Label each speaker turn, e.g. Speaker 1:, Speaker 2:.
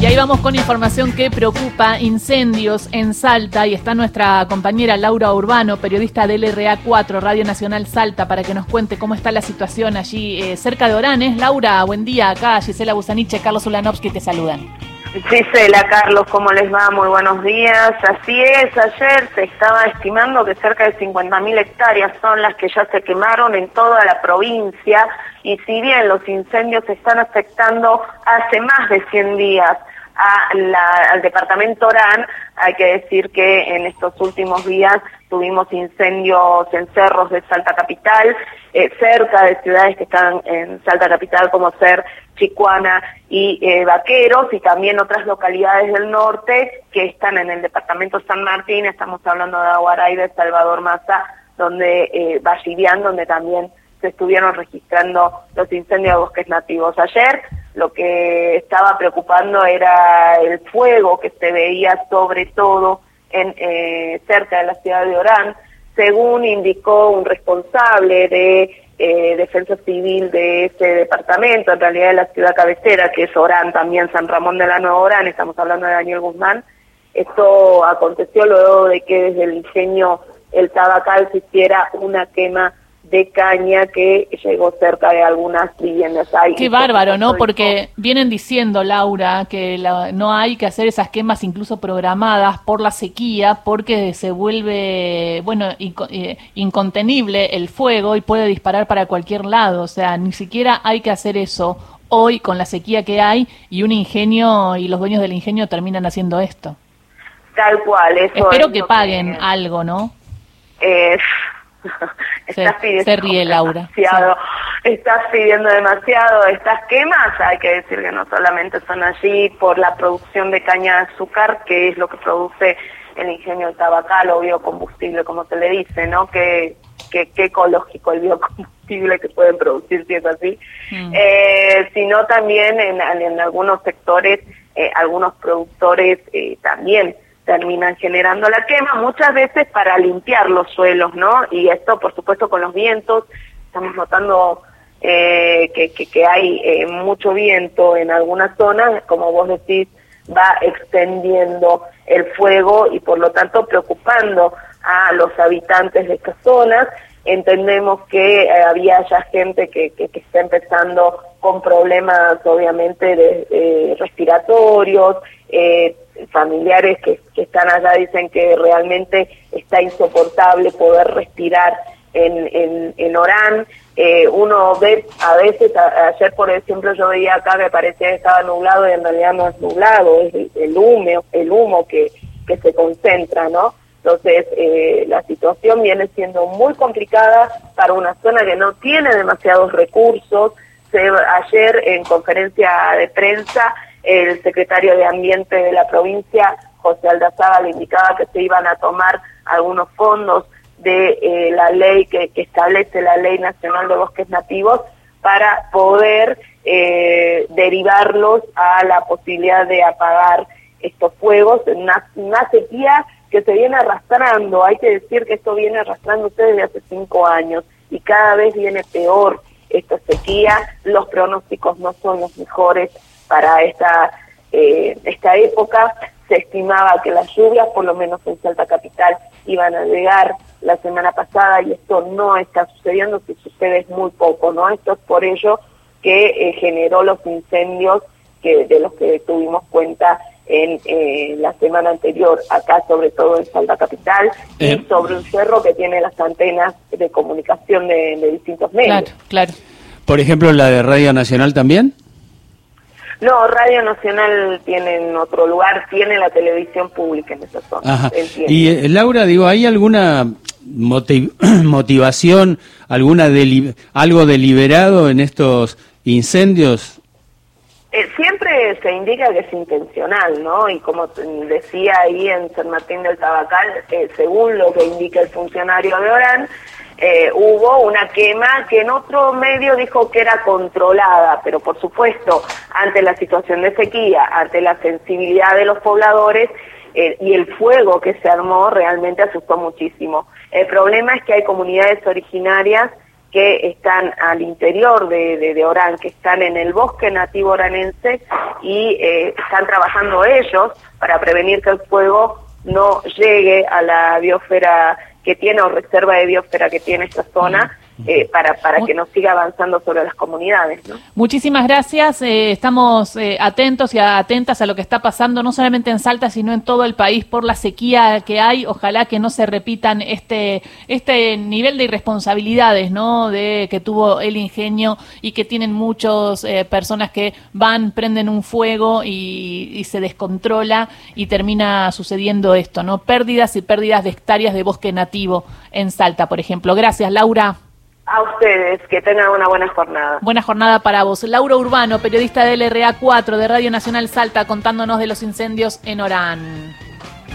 Speaker 1: Y ahí vamos con información que preocupa, incendios en Salta y está nuestra compañera Laura Urbano, periodista del RA4, Radio Nacional Salta, para que nos cuente cómo está la situación allí eh, cerca de Oranes. Laura, buen día, acá Gisela Busaniche, Carlos Ulanovsky te saludan.
Speaker 2: Gisela, Carlos, ¿cómo les va? Muy buenos días. Así es, ayer se estaba estimando que cerca de 50.000 hectáreas son las que ya se quemaron en toda la provincia y si bien los incendios están afectando hace más de 100 días al departamento Orán, hay que decir que en estos últimos días tuvimos incendios en cerros de Salta Capital, eh, cerca de ciudades que están en Salta Capital como ser Chicuana y eh, Vaqueros y también otras localidades del norte que están en el departamento San Martín, estamos hablando de Aguaray, de Salvador Maza, donde eh, donde también se estuvieron registrando los incendios de bosques nativos. Ayer lo que estaba preocupando era el fuego que se veía sobre todo en eh, cerca de la ciudad de Orán, según indicó un responsable de eh, Defensa Civil de ese departamento, en realidad de la ciudad cabecera, que es Orán, también San Ramón de la Nueva Orán, estamos hablando de Daniel Guzmán. Esto aconteció luego de que desde el ingenio El Tabacal se hiciera una quema de caña que llegó cerca de algunas viviendas.
Speaker 1: Hay Qué bárbaro, ¿no? Porque vienen diciendo, Laura, que no hay que hacer esas quemas incluso programadas por la sequía porque se vuelve, bueno, eh, incontenible el fuego y puede disparar para cualquier lado. O sea, ni siquiera hay que hacer eso hoy con la sequía que hay y un ingenio y los dueños del ingenio terminan haciendo esto.
Speaker 2: Tal cual, eso
Speaker 1: Espero que paguen algo, ¿no?
Speaker 2: Eh,
Speaker 1: estás pidiendo ríe Laura.
Speaker 2: demasiado, estás pidiendo demasiado. Estas quemas, hay que decir que no solamente son allí por la producción de caña de azúcar, que es lo que produce el ingenio tabacal o biocombustible, como se le dice, ¿no? Que, que, ecológico el biocombustible que pueden producir si es así, mm. eh, sino también en, en algunos sectores, eh, algunos productores eh, también terminan generando la quema, muchas veces para limpiar los suelos, ¿no? Y esto, por supuesto, con los vientos, estamos notando eh, que, que, hay eh, mucho viento en algunas zonas, como vos decís, va extendiendo el fuego y por lo tanto preocupando a los habitantes de estas zonas. Entendemos que eh, había ya gente que, que, está empezando con problemas obviamente de, respiratorios, eh, familiares que, están allá dicen que realmente está insoportable poder respirar en, en, en Orán. Eh, uno ve a veces, ayer por ejemplo yo veía acá me parecía que estaba nublado y en realidad no es nublado, es el, humo, el humo que, que se concentra, ¿no? Entonces, eh, la situación viene siendo muy complicada para una zona que no tiene demasiados recursos. Ayer en conferencia de prensa el secretario de Ambiente de la provincia, José Aldazaga, le indicaba que se iban a tomar algunos fondos de eh, la ley que, establece la Ley Nacional de Bosques Nativos para poder eh, derivarlos a la posibilidad de apagar estos fuegos en una, sequía que se viene arrastrando. Hay que decir que esto viene arrastrando desde hace cinco años y cada vez viene peor esta sequía. Los pronósticos no son los mejores para esta, eh, esta época. Se estimaba que las lluvias, por lo menos en Salta Capital, iban a llegar la semana pasada y esto no está sucediendo, si sucede es muy poco, ¿no? Esto es por ello que eh, generó los incendios que de los que tuvimos cuenta en eh, la semana anterior, acá sobre todo en Salta Capital, y sobre un cerro que tiene las antenas de comunicación de, de distintos medios.
Speaker 1: Claro, claro.
Speaker 3: Por ejemplo, la de Radio Nacional también.
Speaker 2: No, Radio Nacional tiene en otro lugar, tiene la televisión pública en esa zona.
Speaker 3: Y eh, Laura, digo, ¿hay alguna motivación, alguna algo deliberado en estos incendios?
Speaker 2: Eh, siempre se indica que es intencional, ¿no? Y como decía ahí en San Martín del Tabacal, eh, según lo que indica el funcionario de Orán, eh, hubo una quema que en otro medio dijo que era controlada, pero por supuesto, ante la situación de sequía, ante la sensibilidad de los pobladores eh, y el fuego que se armó, realmente asustó muchísimo. El problema es que hay comunidades originarias que están al interior de, Orán, que están en el bosque nativo oranense y eh, están trabajando ellos para prevenir que el fuego no llegue a la biosfera que tiene o reserva de biosfera que tiene esta zona eh, para, para que no siga avanzando sobre las comunidades.
Speaker 1: Muchísimas gracias. Eh, estamos eh, atentos y atentas a lo que está pasando, no solamente en Salta, sino en todo el país por la sequía que hay. Ojalá que no se repitan este, este nivel de irresponsabilidades ¿no? de que tuvo el ingenio y que tienen muchas personas que van, prenden un fuego y, y se descontrola y termina sucediendo esto, ¿no? Pérdidas y pérdidas de hectáreas de bosque nativo en Salta, por ejemplo. Gracias, Laura.
Speaker 2: A ustedes, que tengan una buena jornada.
Speaker 1: Buena jornada para vos. Laura Urbano, periodista del RA4 de Radio Nacional Salta, contándonos de los incendios en Orán.